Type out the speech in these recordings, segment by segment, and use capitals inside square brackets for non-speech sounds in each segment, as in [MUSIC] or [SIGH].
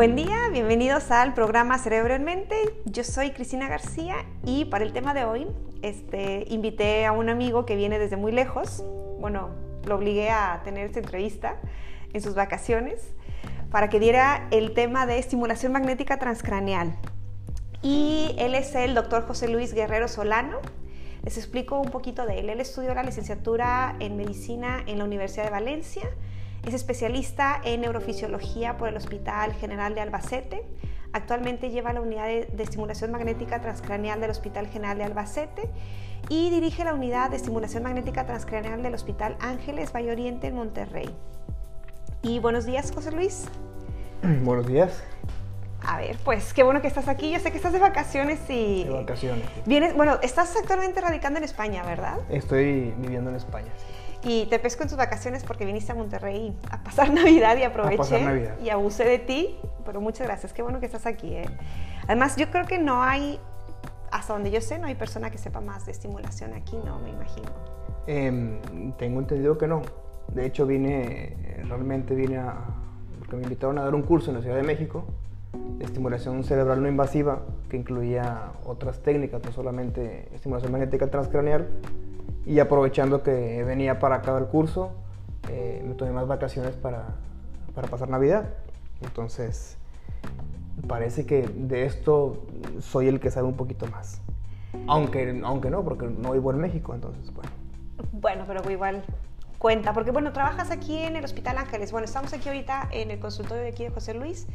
Buen día, bienvenidos al programa Cerebro en Mente. Yo soy Cristina García y para el tema de hoy este, invité a un amigo que viene desde muy lejos. Bueno, lo obligué a tener esta entrevista en sus vacaciones para que diera el tema de estimulación magnética transcraneal. Y él es el doctor José Luis Guerrero Solano. Les explico un poquito de él. Él estudió la licenciatura en medicina en la Universidad de Valencia. Es especialista en neurofisiología por el Hospital General de Albacete. Actualmente lleva la unidad de, de, estimulación magnética transcraneal del Hospital General de Albacete y dirige la unidad de estimulación magnética transcraneal del Hospital Ángeles Valle Oriente en Monterrey. Y buenos días, José Luis. [CLEARS THROAT] Buenos días. A ver, pues qué bueno que estás aquí. Yo sé que estás de vacaciones y... De vacaciones. Vienes, bueno, estás actualmente radicando en España, ¿verdad? Estoy viviendo en España, sí. Y te pesco en tus vacaciones porque viniste a Monterrey a pasar [LAUGHS] Navidad y aproveché. Navidad. Y abusé de ti, pero muchas gracias. Qué bueno que estás aquí. ¿eh? Además, yo creo que no hay, hasta donde yo sé, no hay persona que sepa más de estimulación aquí, ¿no? Me imagino. Eh, tengo entendido que no. De hecho, vine, realmente vine a, porque me invitaron a dar un curso en la Ciudad de México de estimulación cerebral no invasiva, que incluía otras técnicas, no solamente estimulación magnética transcraneal. Y aprovechando que venía para acá el curso, eh, me tomé más vacaciones para, para pasar Navidad. Entonces, parece que de esto soy el que sabe un poquito más. Aunque, aunque no, porque no vivo en México, entonces, bueno. Bueno, pero igual cuenta, porque bueno, trabajas aquí en el Hospital Ángeles. Bueno, estamos aquí ahorita en el consultorio de aquí de José Luis,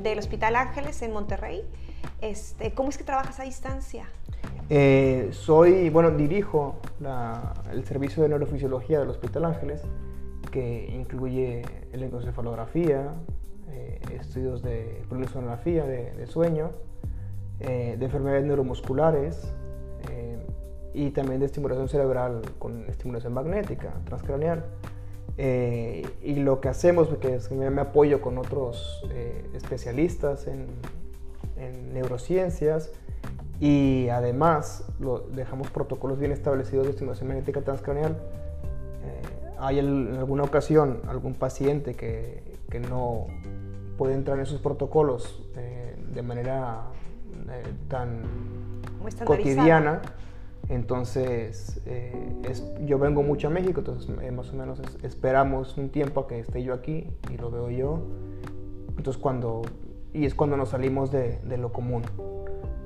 del Hospital Ángeles en Monterrey. Este, ¿Cómo es que trabajas a distancia? Eh, soy, bueno, dirijo el servicio de neurofisiología del Hospital Ángeles, que incluye electroencefalografía, eh, estudios de polionsonografía, de, sueño, eh, de enfermedades neuromusculares, y también de estimulación cerebral con estimulación magnética transcraneal. Eh, y lo que hacemos, que es que me apoyo con otros eh, especialistas en, neurociencias y además lo, dejamos protocolos bien establecidos de estimulación magnética transcraneal. Eh, hay el, en alguna ocasión algún paciente que, que, no puede entrar en esos protocolos de manera tan cotidiana entonces, eh, es, yo vengo mucho a México, entonces eh, más o menos es, esperamos un tiempo a que esté yo aquí y lo veo yo. Entonces, cuando, y es cuando nos salimos de, de lo común.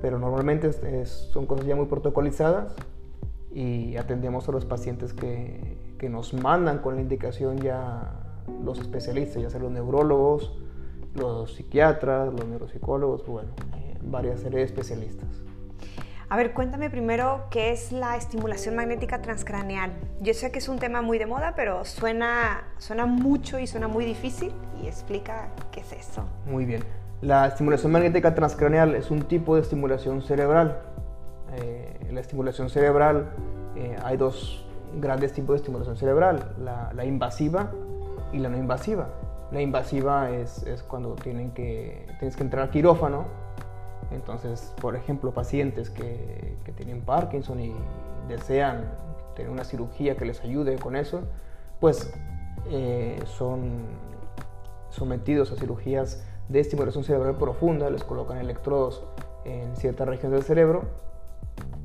Pero normalmente es, son cosas ya muy protocolizadas y atendemos a los pacientes que, que, nos mandan con la indicación ya los especialistas, ya sea los neurólogos, los psiquiatras, los neuropsicólogos, bueno, eh, varias series de especialistas. A ver, cuéntame primero qué es la estimulación magnética transcraneal. Yo sé que es un tema muy de moda, pero suena, suena mucho y suena muy difícil y explica qué es eso. Muy bien. La estimulación magnética transcraneal es un tipo de estimulación cerebral. Eh, la estimulación cerebral, eh, hay dos grandes tipos de estimulación cerebral, la, invasiva y la no invasiva. La invasiva es, cuando tienen que, tienes que entrar al quirófano entonces, por ejemplo, pacientes que, que, tienen Parkinson y desean tener una cirugía que les ayude con eso, pues eh, son sometidos a cirugías de estimulación cerebral profunda, les colocan electrodos en ciertas regiones del cerebro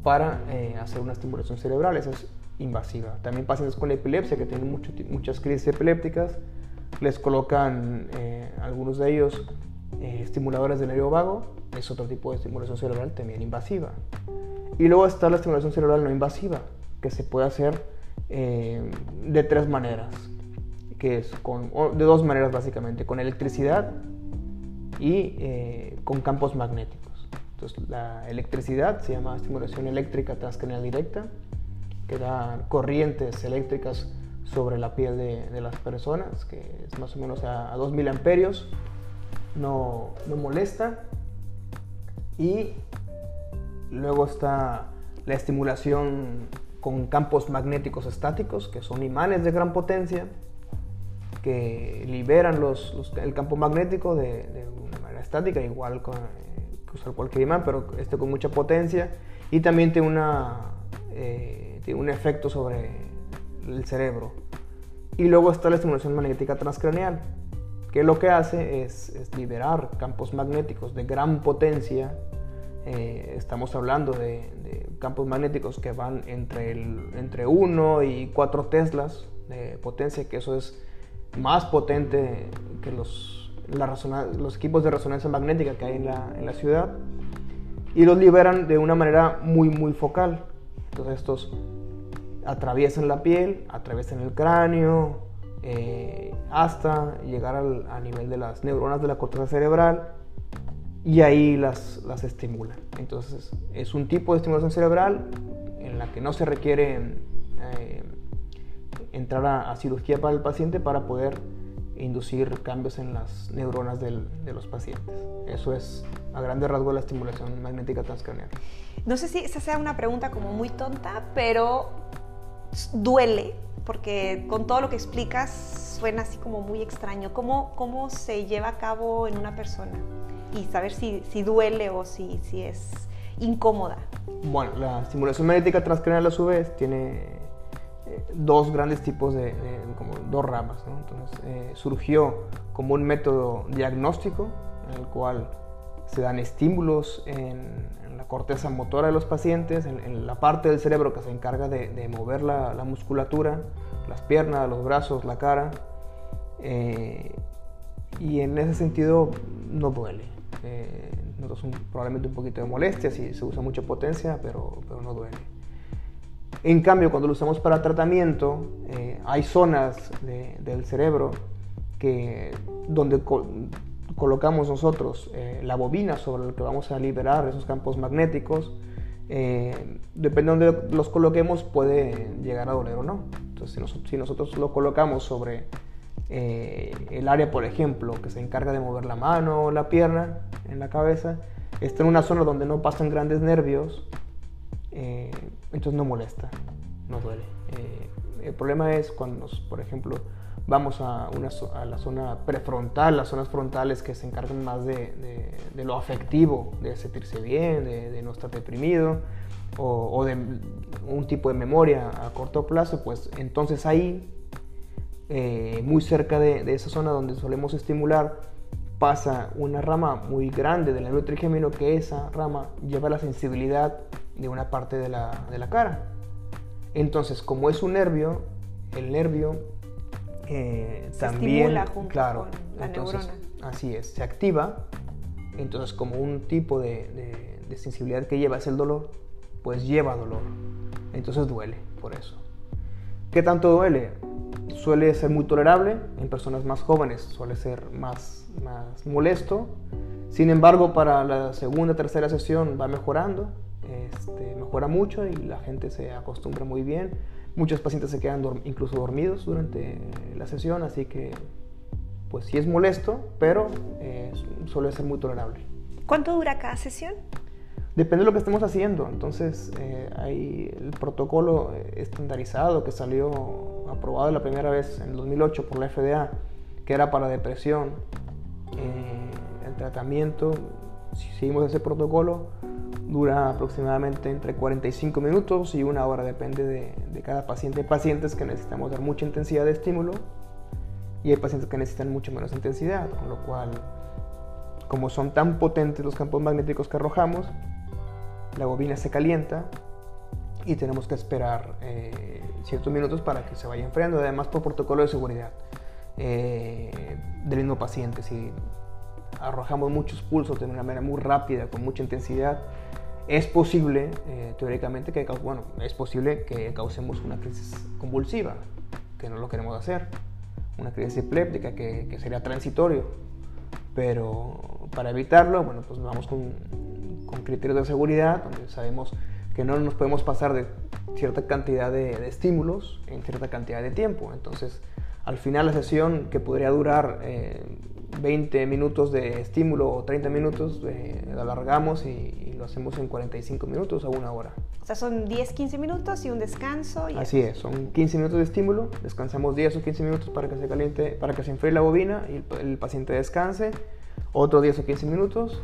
para eh, hacer una estimulación cerebral, esa es invasiva. También pacientes con epilepsia que tienen muchas crisis epilépticas, les colocan eh, algunos de ellos eh, estimuladores del nervio vago, es otro tipo de estimulación cerebral también invasiva. Y luego está la estimulación cerebral no invasiva, que se puede hacer de tres maneras, que es con, de dos maneras básicamente, con electricidad y eh, con campos magnéticos. Entonces la electricidad se llama estimulación eléctrica transcranial directa, que da corrientes eléctricas sobre la piel de, de las personas, que es más o menos a, a 2000 amperios no, no molesta. Y luego está la estimulación con campos magnéticos estáticos, que son imanes de gran potencia, que liberan los, los, el campo magnético de, de, estática, igual con, que usar cualquier imán, pero este con mucha potencia, y también tiene, una, eh, tiene un efecto sobre el cerebro. Y luego está la estimulación magnética transcraneal, que lo que hace es, liberar campos magnéticos de gran potencia. Eh, estamos hablando de, campos magnéticos que van entre, el, entre 1 y 4 teslas de potencia, que eso es más potente que los, los equipos de resonancia magnética que hay en la, en la ciudad. Y los liberan de una manera muy, muy focal. Entonces estos atraviesan la piel, atraviesan el cráneo, eh, hasta llegar al, a nivel de las neuronas de la corteza cerebral y ahí las, las estimulan. Entonces es un tipo de estimulación cerebral en la que no se requiere eh, entrar a, cirugía para el paciente para poder inducir cambios en las neuronas de los pacientes. Eso es a grande rasgo la estimulación magnética transcranial. No sé si esa sea una pregunta como muy tonta, pero duele porque con todo lo que explicas suena así como muy extraño. ¿Cómo, cómo se lleva a cabo en una persona? Y saber si, si duele o si, si es incómoda. Bueno, la estimulación magnética transcranial a su vez tiene dos grandes tipos de, como dos ramas. Entonces, eh, surgió como un método diagnóstico en el cual se dan estímulos en, la corteza motora de los pacientes, en, la parte del cerebro que se encarga de, mover la, musculatura, las piernas, los brazos, la cara. Eh, y en ese sentido no duele. Eh, un, probablemente un poquito de molestia si se usa mucha potencia, pero, pero no duele. En cambio, cuando lo usamos para tratamiento, eh, hay zonas del cerebro que, donde colocamos nosotros eh, la bobina sobre la que vamos a liberar esos campos magnéticos, eh, depende de donde los coloquemos puede llegar a doler o no. Entonces si, nosotros lo colocamos sobre eh, el área, por ejemplo, que se encarga de mover la mano o la pierna en la cabeza, está en una zona donde no pasan grandes nervios, entonces no molesta, no duele. el problema es cuando, por ejemplo, vamos a, una, a, la zona prefrontal, las zonas frontales que se encargan más de, de, lo afectivo, de sentirse bien, de, no estar deprimido, o, o, de un tipo de memoria a corto plazo, pues entonces ahí, eh, muy cerca de, esa zona donde solemos estimular, pasa una rama muy grande del nervio trigémino que esa rama lleva la sensibilidad de una parte de la, de la cara. Entonces, como es un nervio, el nervio eh, también, claro, la neurona. Así es, se activa, entonces como un tipo de, sensibilidad que lleva es el dolor, pues lleva dolor, entonces duele por eso. ¿Qué tanto duele? Suele ser muy tolerable, en personas más jóvenes suele ser más, más molesto, sin embargo para la segunda, tercera sesión va mejorando, este, mejora mucho y la gente se acostumbra muy bien Muchos pacientes se quedan incluso dormidos durante la sesión, así que pues sí es molesto, pero eh, suele ser muy tolerable. ¿Cuánto dura cada sesión? Depende de lo que estemos haciendo. Entonces, eh, hay el protocolo estandarizado que salió aprobado la primera vez en 2008 por la FDA, que era para depresión. Eh, el tratamiento, si seguimos ese protocolo, dura aproximadamente entre 45 minutos y una hora, depende de, cada paciente. Hay pacientes que necesitamos dar mucha intensidad de estímulo y hay pacientes que necesitan mucho menos intensidad, con lo cual, como son tan potentes los campos magnéticos que arrojamos, la bobina se calienta y tenemos que esperar eh, ciertos minutos para que se vaya enfriando, además por protocolo de seguridad eh, del mismo paciente. Si arrojamos muchos pulsos de una manera muy rápida, con mucha intensidad, es posible, eh, teóricamente, que, bueno, es posible que causemos una crisis convulsiva, que no lo queremos hacer, una crisis epiléptica que, que sería transitorio, pero para evitarlo, bueno, pues vamos con, con, criterios de seguridad, donde sabemos que no nos podemos pasar de cierta cantidad de, estímulos en cierta cantidad de tiempo, entonces al final la sesión que podría durar eh, 20 minutos de estímulo o 30 minutos, eh, lo alargamos y, lo hacemos en 45 minutos a una hora. O sea, son 10, 15 minutos y un descanso. Así es, son 15 minutos de estímulo, descansamos 10 o 15 minutos para que se caliente, para que se enfríe la bobina y el, paciente descanse, otros 10 o 15 minutos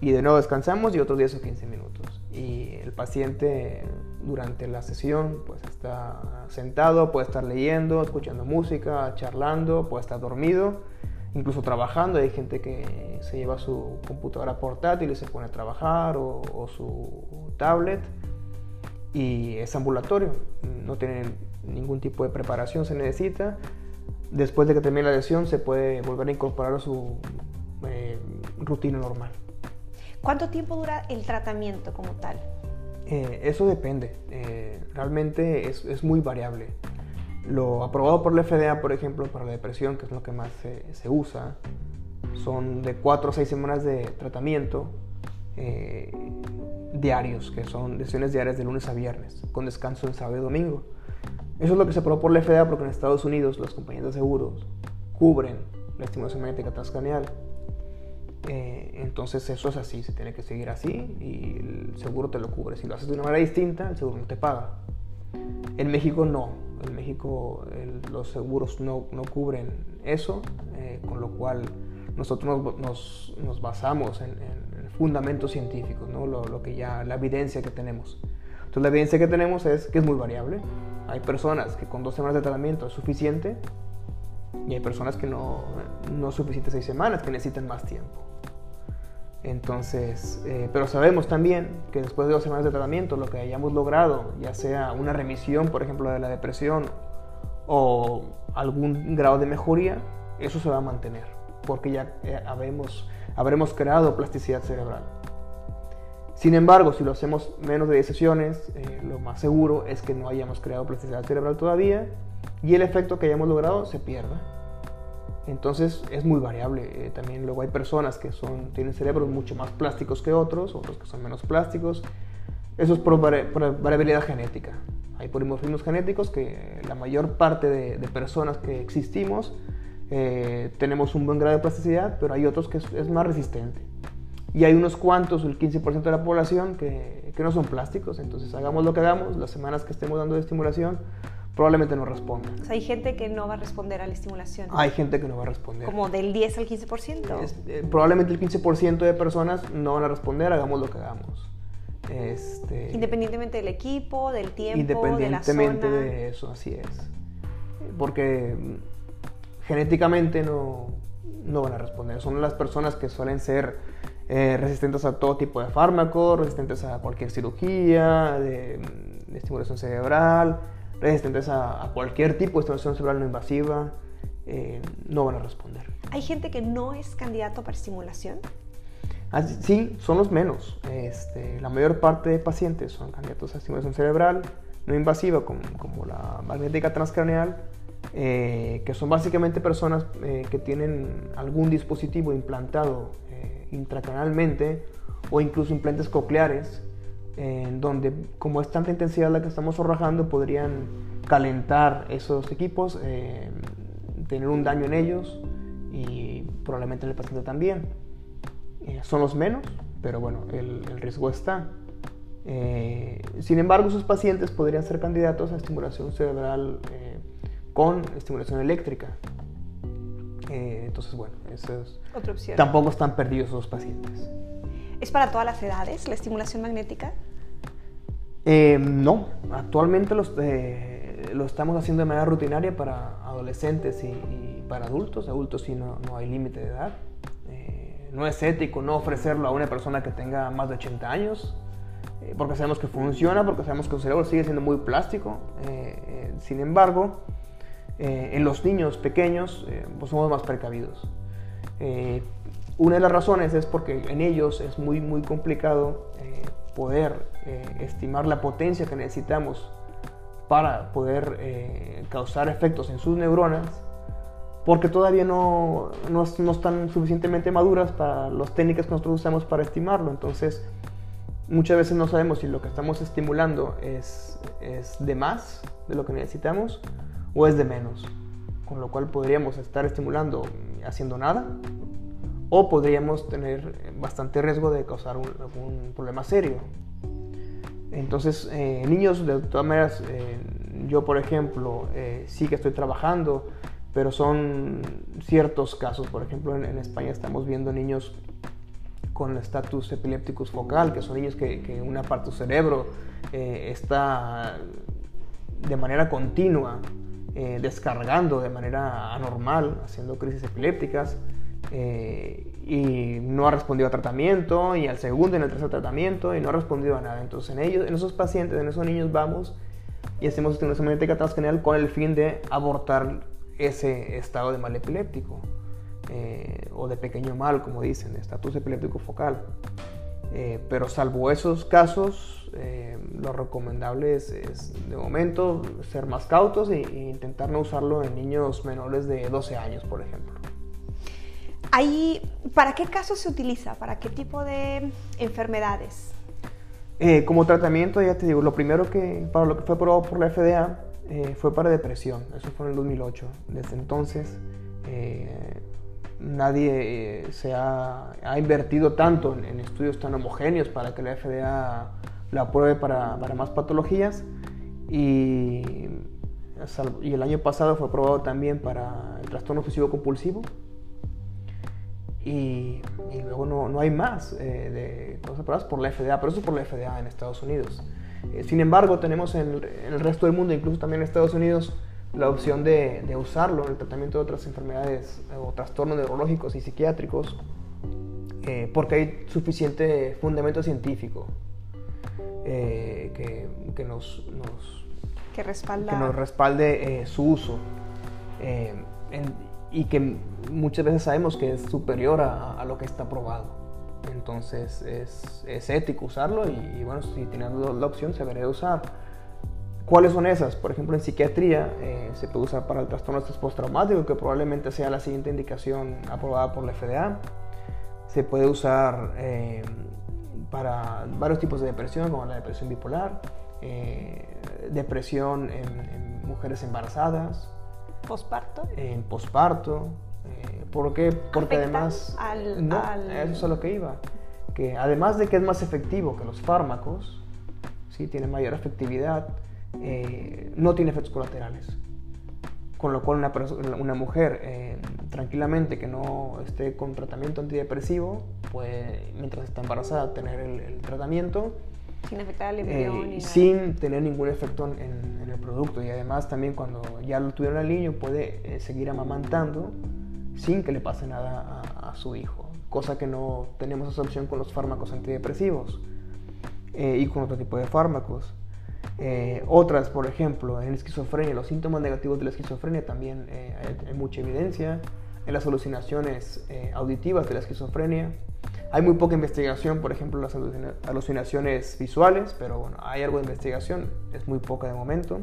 y de nuevo descansamos y otros 10 o 15 minutos. Y el paciente durante la sesión pues está sentado, puede estar leyendo, escuchando música, charlando, puede estar dormido incluso trabajando. Hay gente que se lleva su computadora portátil y se pone a trabajar o, su tablet y es ambulatorio, no tiene ningún tipo de preparación, se necesita. Después de que termine la lesión se puede volver a incorporar a su eh, rutina normal. ¿Cuánto tiempo dura el tratamiento como tal? Eh, eso depende, eh, realmente es, es, muy variable. Lo aprobado por la FDA, por ejemplo, para la depresión, que es lo que más se, se usa, son de 4 o 6 semanas de tratamiento diarios, que son sesiones diarias de lunes a viernes, con descanso en sábado y domingo. Eso es lo que se aprobó por la FDA porque en Estados Unidos las compañías de seguros cubren la estimulación magnética transcranial. Eh, entonces eso es así, se tiene que seguir así y el seguro te lo cubre. Si lo haces de una manera distinta, el seguro no te paga. En México no, en México los seguros no, no cubren eso, eh, con lo cual nosotros nos, nos, basamos en, en, fundamentos científicos, ¿no? lo, lo, que ya, la evidencia que tenemos. Entonces la evidencia que tenemos es que es muy variable. Hay personas que con dos semanas de tratamiento es suficiente y hay personas que no, no suficiente seis semanas, que necesitan más tiempo. Entonces, eh, pero sabemos también que después de dos semanas de tratamiento, lo que hayamos logrado, ya sea una remisión, por ejemplo, de la depresión o algún grado de mejoría, eso se va a mantener, porque ya eh, habemos, habremos creado plasticidad cerebral. Sin embargo, si lo hacemos menos de 10 sesiones, eh, lo más seguro es que no hayamos creado plasticidad cerebral todavía y el efecto que hayamos logrado se pierda. Entonces es muy variable. Eh, también luego hay personas que son, tienen cerebros mucho más plásticos que otros, otros que son menos plásticos. Eso es por, variabilidad genética. Hay polimorfismos genéticos que la mayor parte de, personas que existimos eh, tenemos un buen grado de plasticidad, pero hay otros que es, más resistente. Y hay unos cuantos, el 15% de la población, que, que no son plásticos. Entonces hagamos lo que hagamos, las semanas que estemos dando de estimulación, probablemente no responda. O sea, hay gente que no va a responder a la estimulación. Hay gente que no va a responder. ¿Como del 10 al 15%? Eh, probablemente el 15% de personas no van a responder, hagamos lo que hagamos. Este, independientemente del equipo, del tiempo, independientemente de, la zona. de eso, así es. Porque mm, genéticamente no, no van a responder. Son las personas que suelen ser eh, resistentes a todo tipo de fármacos, resistentes a cualquier cirugía, de, de estimulación cerebral, resistentes a, cualquier tipo de estimulación cerebral no invasiva, eh, no van a responder. ¿Hay gente que no es candidato para estimulación? Ah, sí, son los menos. Este, la mayor parte de pacientes son candidatos a estimulación cerebral no invasiva, como, como la magnética transcraneal, eh, que son básicamente personas eh, que tienen algún dispositivo implantado intracranialmente o incluso implantes cocleares en donde como es tanta intensidad la que estamos arrojando, podrían calentar esos equipos, eh, tener un daño en ellos y probablemente en el paciente también. Eh, son los menos, pero bueno, el, riesgo está. Eh, sin embargo, esos pacientes podrían ser candidatos a estimulación cerebral con estimulación eléctrica. entonces, bueno, eso es, Otra opción. tampoco están perdidos esos pacientes. ¿Es para todas las edades la estimulación magnética? Eh, no, actualmente los, eh, lo estamos haciendo de manera rutinaria para adolescentes y, para adultos. Adultos sí no, hay límite de edad. Eh, no es ético no ofrecerlo a una persona que tenga más de 80 años, porque sabemos que funciona, porque sabemos que el cerebro sigue siendo muy plástico. sin embargo, en los niños pequeños pues somos más precavidos. Una de las razones es porque en ellos es muy, muy complicado poder eh, estimar la potencia que necesitamos para poder eh, causar efectos en sus neuronas, porque todavía no, no, están suficientemente maduras para las técnicas que nosotros usamos para estimarlo. Entonces, muchas veces no sabemos si lo que estamos estimulando es, es de más de lo que necesitamos o es de menos. Con lo cual podríamos estar estimulando haciendo nada o podríamos tener bastante riesgo de causar un, algún problema serio. Entonces, eh, niños, de todas maneras, eh, yo por ejemplo, eh, sí que estoy trabajando, pero son ciertos casos. Por ejemplo, en, España estamos viendo niños con estatus epilépticos focal, que son niños que, una parte de cerebro está de manera continua descargando de manera anormal, haciendo crisis epilépticas, eh, y no ha respondido a tratamiento, y al segundo y al tercer tratamiento, y no ha respondido a nada. Entonces, en, ellos, en esos pacientes, en esos niños, vamos y hacemos estimulación magnética transcranial con el fin de abortar ese estado de mal epiléptico, eh, o de pequeño mal, como dicen, estatus epiléptico focal. Eh, pero salvo esos casos, eh, lo recomendable es, de momento ser más cautos e, e, intentar no usarlo en niños menores de 12 años, por ejemplo. Ahí, ¿Para qué casos se utiliza? ¿Para qué tipo de enfermedades? Eh, como tratamiento, ya te digo, lo primero que, para lo que fue aprobado por la FDA fue para depresión, eso fue en el 2008. Desde entonces, nadie eh, se ha, invertido tanto en, estudios tan homogéneos para que la FDA la apruebe para, más patologías y, y, el año pasado fue aprobado también para el trastorno obsesivo compulsivo y, luego no, hay más eh, de cosas aprobadas por la FDA, pero eso es por la FDA en Estados Unidos. Eh, sin embargo, tenemos en el resto del mundo, incluso también en Estados Unidos, la opción de, usarlo en el tratamiento de otras enfermedades eh, o trastornos neurológicos y psiquiátricos eh, porque hay suficiente fundamento científico eh, que, nos, que, respalda. que nos respalde su uso y que muchas veces sabemos que es superior a, lo que está probado. Entonces es, ético usarlo y, bueno, si tienen la opción se debería usar. ¿Cuáles son esas? Por ejemplo, en psiquiatría eh, se puede usar para el trastorno postraumático, que probablemente sea la siguiente indicación aprobada por la FDA. Se puede usar eh, para varios tipos de depresión, como la depresión bipolar, eh, depresión en, mujeres embarazadas. ¿Posparto? En posparto. ¿Por qué? Porque además... Al, no, eso es a lo que iba. Que además de que es más efectivo que los fármacos, ¿sí? tiene mayor efectividad, eh, no tiene efectos colaterales. Con lo cual una, una mujer eh, tranquilamente que no esté con tratamiento antidepresivo, puede, mientras está embarazada, tener el, tratamiento. Sin afectar al embrión. Eh, sin tener ningún efecto en, el producto. Y además también cuando ya lo tuvieron al niño puede seguir amamantando sin que le pase nada a, su hijo. Cosa que no tenemos esa opción con los fármacos antidepresivos y con otro tipo de fármacos. Eh, otras, por ejemplo, en esquizofrenia, los síntomas negativos de la esquizofrenia también eh, hay, mucha evidencia. En las alucinaciones eh, auditivas de la esquizofrenia. Hay muy poca investigación, por ejemplo, las alucinaciones visuales, pero bueno, hay algo de investigación, es muy poca de momento.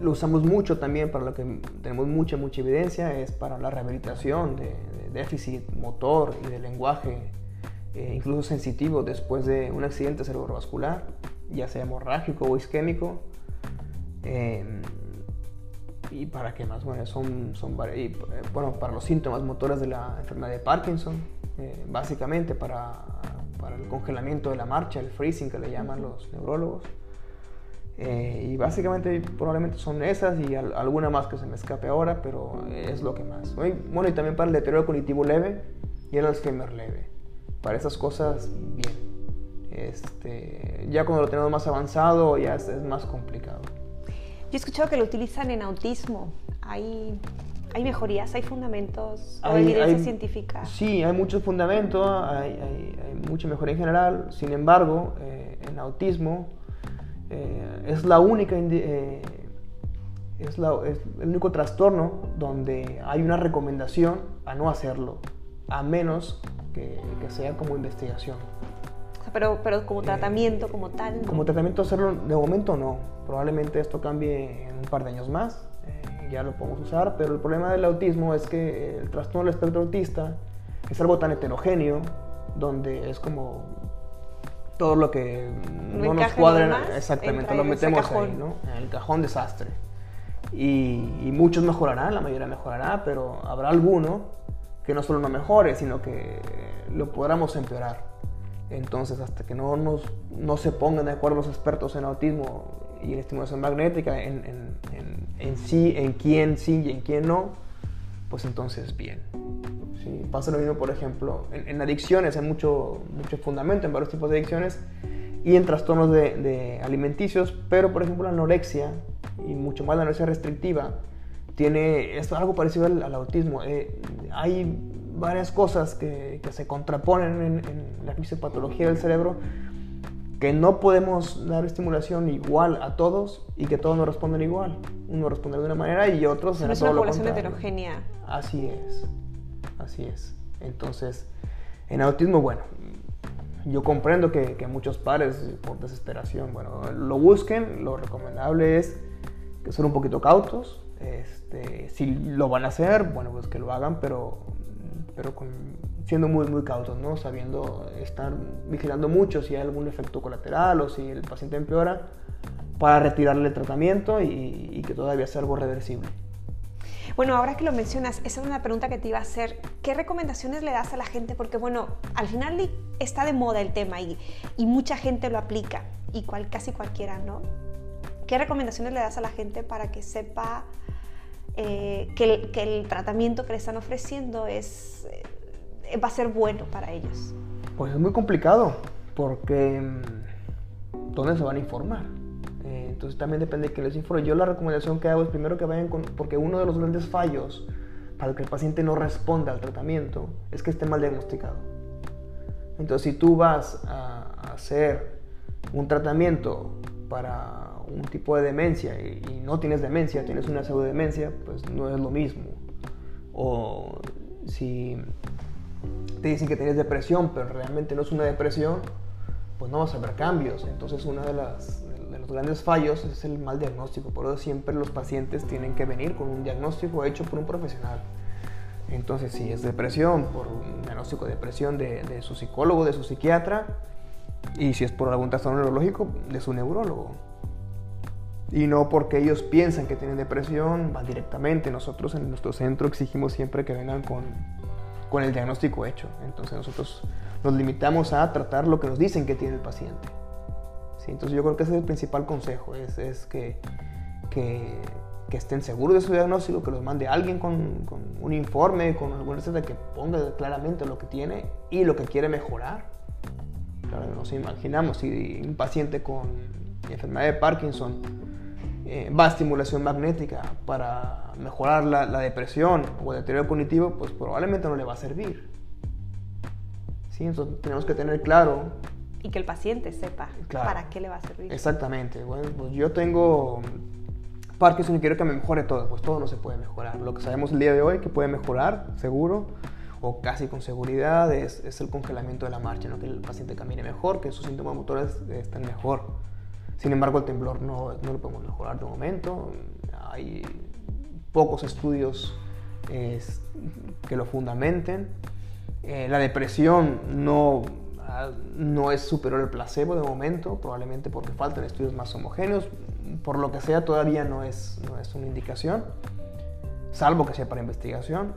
lo usamos mucho también para lo que tenemos mucha, mucha evidencia, es para la rehabilitación de déficit motor y de lenguaje eh, incluso sensitivo después de un accidente cerebrovascular, ya sea hemorrágico o isquémico. ¿Y para qué más? Bueno, son, son eh, bueno, para los síntomas motores de la enfermedad de Parkinson, eh, básicamente para, para, el congelamiento de la marcha, el freezing que le llaman los neurólogos. y básicamente probablemente son esas y alguna más que se me escape ahora, pero es lo que más. Bueno, y también para el deterioro cognitivo leve y el Alzheimer leve para esas cosas, bien. Este, ya cuando lo tenemos más avanzado, ya es, más complicado. Yo he escuchado que lo utilizan en autismo. Hay, hay mejorías, hay fundamentos, hay, evidencia científica. Sí, hay muchos fundamentos, hay, hay, mucha mejoría en general. Sin embargo, eh, en autismo eh, es la única. Eh, es, la, es el único trastorno donde hay una recomendación a no hacerlo, a menos que, sea como investigación. Pero, pero como tratamiento, como tal. Como tratamiento hacerlo de momento no. Probablemente esto cambie en un par de años más. Eh, ya lo podemos usar, pero el problema del autismo es que el trastorno del espectro autista es algo tan heterogéneo, donde es como todo lo que no, nos cuadra, exactamente, lo metemos ahí, ¿no? En el cajón desastre. Y, y, muchos mejorarán, la mayoría mejorará, pero habrá alguno que no solo no mejore, sino que lo podamos empeorar. Entonces, hasta que no, no se pongan de acuerdo los expertos en autismo y en estimulación magnética en, en, en, sí, en quién sí y en quién no, pues entonces bien. Sí, pasa lo mismo, por ejemplo, en, adicciones, hay mucho, mucho fundamento en varios tipos de adicciones. y en trastornos de, alimenticios, pero por ejemplo la anorexia y mucho más la anorexia restrictiva tiene esto algo parecido al, autismo. Eh, hay varias cosas que, se contraponen en, en la fisiopatología del cerebro que no podemos dar estimulación igual a todos y que todos no responden igual. Uno responde de una manera y otros en es una población heterogénea. Así es, así es. Entonces, en autismo, bueno, yo comprendo que, que, muchos padres por desesperación, bueno, lo busquen, lo recomendable es que sean un poquito cautos, este, si lo van a hacer, bueno, pues que lo hagan, pero, pero con siendo muy, muy cautos, ¿no? Sabiendo estar vigilando mucho si hay algún efecto colateral o si el paciente empeora para retirarle el tratamiento y, que todavía sea algo reversible. Bueno, ahora que lo mencionas, esa es una pregunta que te iba a hacer. ¿Qué recomendaciones le das a la gente? Porque, bueno, al final está de moda el tema y, y mucha gente lo aplica, y cual, casi cualquiera, ¿no? ¿Qué recomendaciones le das a la gente para que sepa eh, que, el, que, el, tratamiento que le están ofreciendo es, va a ser bueno para ellos? Pues es muy complicado, porque mm, ¿dónde se van a informar? Eh, entonces también depende de quién les informe. Yo la recomendación que hago es primero que vayan con, porque uno de los grandes fallos para que el paciente no responda al tratamiento es que esté mal diagnosticado. Entonces si tú vas a hacer un tratamiento para un tipo de demencia y, no tienes demencia, tienes una pseudodemencia, pues no es lo mismo. O si te dicen que tienes depresión, pero realmente no es una depresión, pues no vas a ver cambios. Entonces, uno de, de los grandes fallos es el mal diagnóstico. Por eso siempre los pacientes tienen que venir con un diagnóstico hecho por un profesional. Entonces, si es depresión, por un diagnóstico de depresión de, de su psicólogo, de su psiquiatra, y si es por algún trastorno neurológico, de su neurólogo. Y no porque ellos piensan que tienen depresión, van directamente. Nosotros en nuestro centro exigimos siempre que vengan con con el diagnóstico hecho. Entonces nosotros nos limitamos a tratar lo que nos dicen que tiene el paciente. ¿Sí? Entonces yo creo que ese es el principal consejo, es, es que, que, que, estén seguros de su diagnóstico, que los mande alguien con, con un informe, con alguna receta que ponga claramente lo que tiene y lo que quiere mejorar. Claro, nos imaginamos si un paciente con enfermedad de Parkinson eh, va a estimulación magnética para mejorar la, depresión o el deterioro cognitivo, pues probablemente no le va a servir. ¿Sí? Entonces tenemos que tener claro. Y que el paciente sepa para qué le va a servir. Exactamente. Bueno, pues yo tengo Parkinson y quiero que me mejore todo. Pues todo no se puede mejorar. Lo que sabemos el día de hoy que puede mejorar, seguro, o casi con seguridad, es, es el congelamiento de la marcha, ¿no? que el paciente camine mejor, que sus síntomas motores estén mejor. Sin embargo, el temblor no, no lo podemos mejorar de momento. Hay pocos estudios que lo fundamenten. Eh, la depresión no, no es superior al placebo de momento, probablemente porque faltan estudios más homogéneos. Por lo que sea, todavía no es, no es una indicación, salvo que sea para investigación.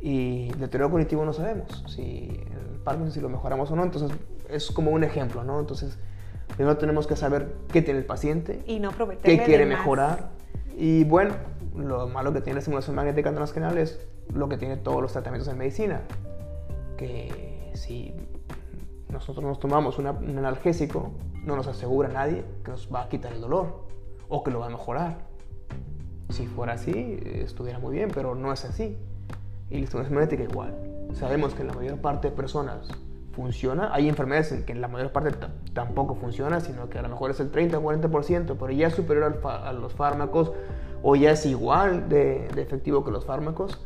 Y el deterioro cognitivo no sabemos si el Parkinson si lo mejoramos o no. Entonces, es como un ejemplo, ¿no? Entonces, Primero tenemos que saber qué tiene el paciente, y no qué quiere mejorar. Y bueno, lo malo que tiene la estimulación magnética transcranial es lo que tiene todos los tratamientos en medicina. Que si nosotros nos tomamos un analgésico, no nos asegura nadie que nos va a quitar el dolor o que lo va a mejorar. Si fuera así, estuviera muy bien, pero no es así. Y la estimulación magnética igual. Sabemos que la mayor parte de personas funciona. Hay enfermedades en que en la mayor parte tampoco funciona, sino que a lo mejor es el 30 o 40%, pero ya es superior a los fármacos o ya es igual de, efectivo que los fármacos.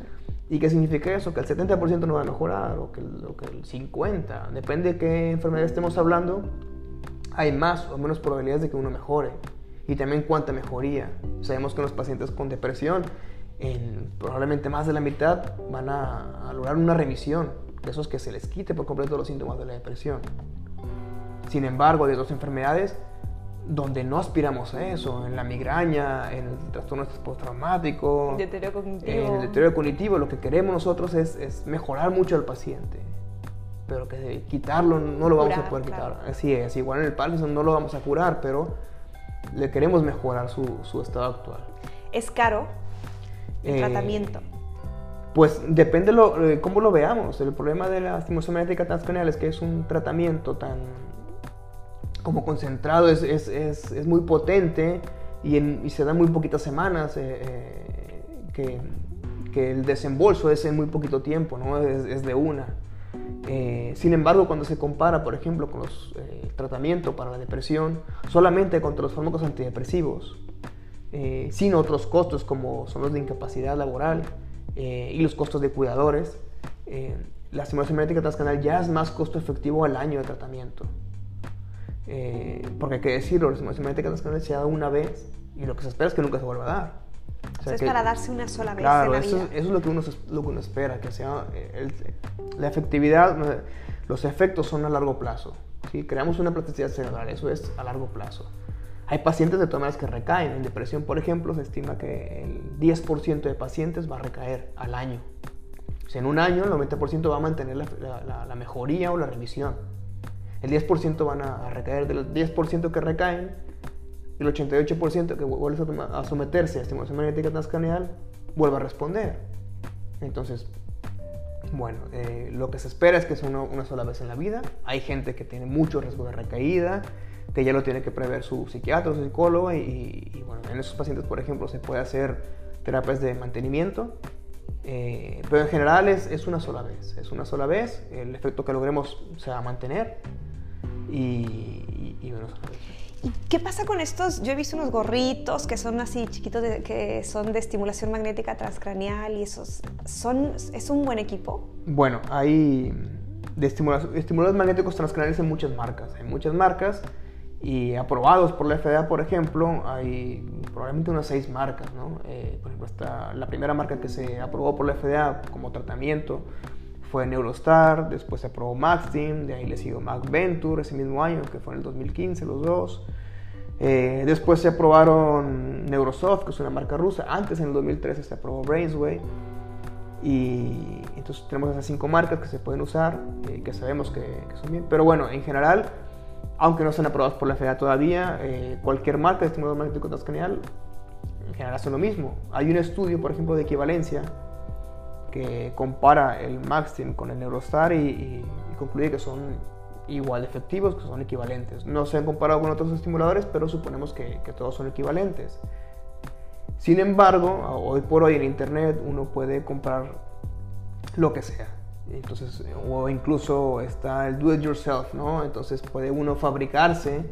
¿Y qué significa eso? Que el 70% no va a mejorar o que, el, que el 50%. Depende de qué enfermedad estemos hablando, hay más o menos probabilidades de que uno mejore. Y también cuánta mejoría. Sabemos que los pacientes con depresión, en probablemente más de la mitad, van a lograr una remisión de esos que se les quite por completo los síntomas de la depresión. Sin embargo, de dos enfermedades donde no aspiramos a eso, en la migraña, en el trastorno postraumático, deterioro cognitivo. en el deterioro cognitivo, lo que queremos nosotros es, mejorar mucho al paciente, pero que quitarlo no lo vamos a poder quitar. Así es, igual en el Parkinson no lo vamos a curar, pero le queremos mejorar su, su estado actual. ¿Es caro el eh, tratamiento? Pues depende lo, eh, cómo lo veamos. El problema de la estimulación magnética transcranial es que es un tratamiento tan como concentrado, es, es, es, es muy potente y, se da muy poquitas semanas eh, eh, que, que, el desembolso es en muy poquito tiempo, ¿no? es, de una. Eh, sin embargo, cuando se compara, por ejemplo, con los tratamientos para la depresión, solamente contra los fármacos antidepresivos, sin otros costos como son los de incapacidad laboral y los costos de cuidadores, la estimulación magnética transcanal ya es más costo efectivo al año de tratamiento. porque hay que decirlo, la estimulación magnética transcanal se da una vez y lo que se espera es que nunca se vuelva a dar. O es para darse una sola vez claro, en la eso, vida. eso es lo que, uno, lo que uno espera, que sea el, la efectividad, los efectos son a largo plazo. ¿sí? Creamos una plasticidad cerebral, eso es a largo plazo. Hay pacientes de todas maneras que recaen. En depresión, por ejemplo, se estima que el 10% de pacientes va a recaer al año. O sea, en un año el 90% va a mantener la, la, la, mejoría o la remisión. El 10% van a recaer. De los 10% que recaen, el 88% que vuelve a someterse a estimulación magnética transcranial vuelve a responder. Entonces, bueno, eh, lo que se espera es que sea una, sola vez en la vida. Hay gente que tiene mucho riesgo de recaída, que ya lo tiene que prever su psiquiatra o su psicólogo. Y, bueno, en esos pacientes, por ejemplo, se puede hacer terapias de mantenimiento. Eh, pero en general es, es, una sola vez. Es una sola vez. El efecto que logremos se va a mantener. Y, y, una sola vez. ¿Y qué pasa con estos? Yo he visto unos gorritos que son así chiquitos, que son de estimulación magnética transcranial y esos. Son, ¿Es un buen equipo? Bueno, hay de estimuladores magnéticos transcraniales en muchas marcas. Hay muchas marcas y aprobados por la FDA, por ejemplo, hay probablemente unas seis marcas. ¿no? Eh, por ejemplo, está la primera marca que se aprobó por la FDA como tratamiento fue Neurostar, después se aprobó Maxtim, de ahí le siguió MacVenture ese mismo año, que fue en el 2015 los dos. Eh, después se aprobaron Neurosoft, que es una marca rusa. Antes, en el 2013, se aprobó Brainsway. Y entonces tenemos esas cinco marcas que se pueden usar, eh, que sabemos que, son bien. Pero bueno, en general, aunque no sean aprobadas por la FDA todavía, eh, cualquier marca de estimulador magnético transcranial en general hace lo mismo. Hay un estudio, por ejemplo, de equivalencia que compara el Maxim con el Neurostar y, concluye que son igual efectivos, que son equivalentes. No se han comparado con otros estimuladores, pero suponemos que, todos son equivalentes. Sin embargo, hoy por hoy en Internet uno puede comprar lo que sea. Entonces, o incluso está el do it yourself, ¿no? Entonces puede uno fabricarse,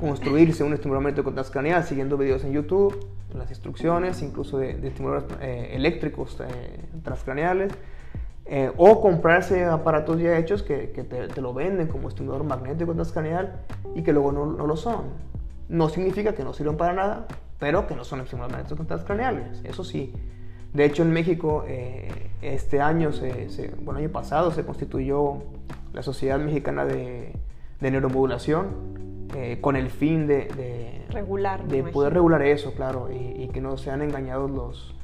construirse un estimulador magnético transcranial siguiendo videos en YouTube las instrucciones, incluso de, estimuladores eh, eléctricos eh, transcraneales, eh, o comprarse aparatos ya hechos que, te, lo venden como estimulador magnético transcraneal y que luego no, no, lo son. No significa que no sirvan para nada, pero que no son estimuladores transcraneales, eso sí. De hecho, en México, este año, se, bueno, año pasado, se constituyó la Sociedad Mexicana de, de Neuromodulación, eh, con el fin de, regular, de poder regular eso, claro, y, que no sean engañados los,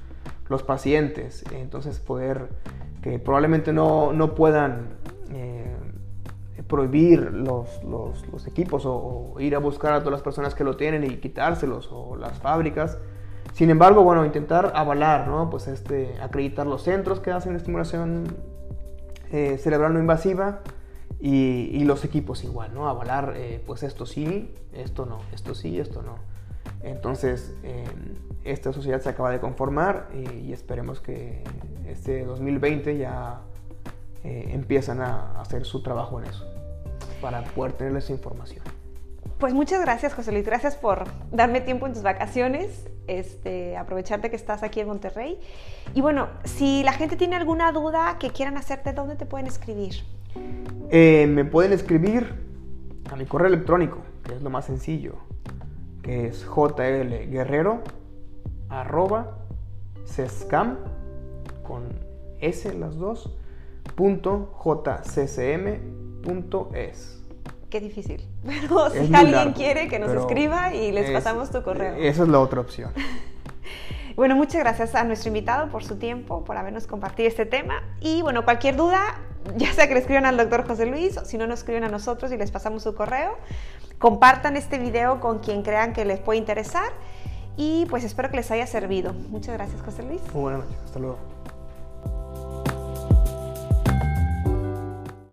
los pacientes. Entonces poder, que probablemente no, no puedan eh, prohibir los, los, los equipos o, ir a buscar a todas las personas que lo tienen y quitárselos o las fábricas. Sin embargo, bueno, intentar avalar, ¿no? Pues este, acreditar los centros que hacen estimulación eh, cerebral no invasiva, y, los equipos igual, ¿no? Avalar, eh, pues esto sí, esto no, esto sí, esto no. Entonces, eh, esta sociedad se acaba de conformar y, esperemos que este 2020 ya eh, empiezan a hacer su trabajo en eso, para poder tener esa información. Pues muchas gracias, José Luis. Gracias por darme tiempo en tus vacaciones, este, aprovecharte que estás aquí en Monterrey. Y bueno, si la gente tiene alguna duda que quieran hacerte, ¿dónde te pueden escribir? Eh, me pueden escribir a mi correo electrónico, que es lo más sencillo, que es jlguerrero arroba sescam con s las dos punto punto es Qué difícil. [LAUGHS] Pero si alguien quiere que nos escriba y les pasamos tu correo. Esa es la otra opción. [LAUGHS] Bueno, muchas gracias a nuestro invitado por su tiempo, por habernos compartido este tema. Y bueno, cualquier duda, [LAUGHS] ya sea que le escriban al doctor José Luis o si no nos escriben a nosotros y les pasamos su correo. Compartan este video con quien crean que les puede interesar y pues espero que les haya servido. Muchas gracias José Luis. Muy buenas noches, hasta luego.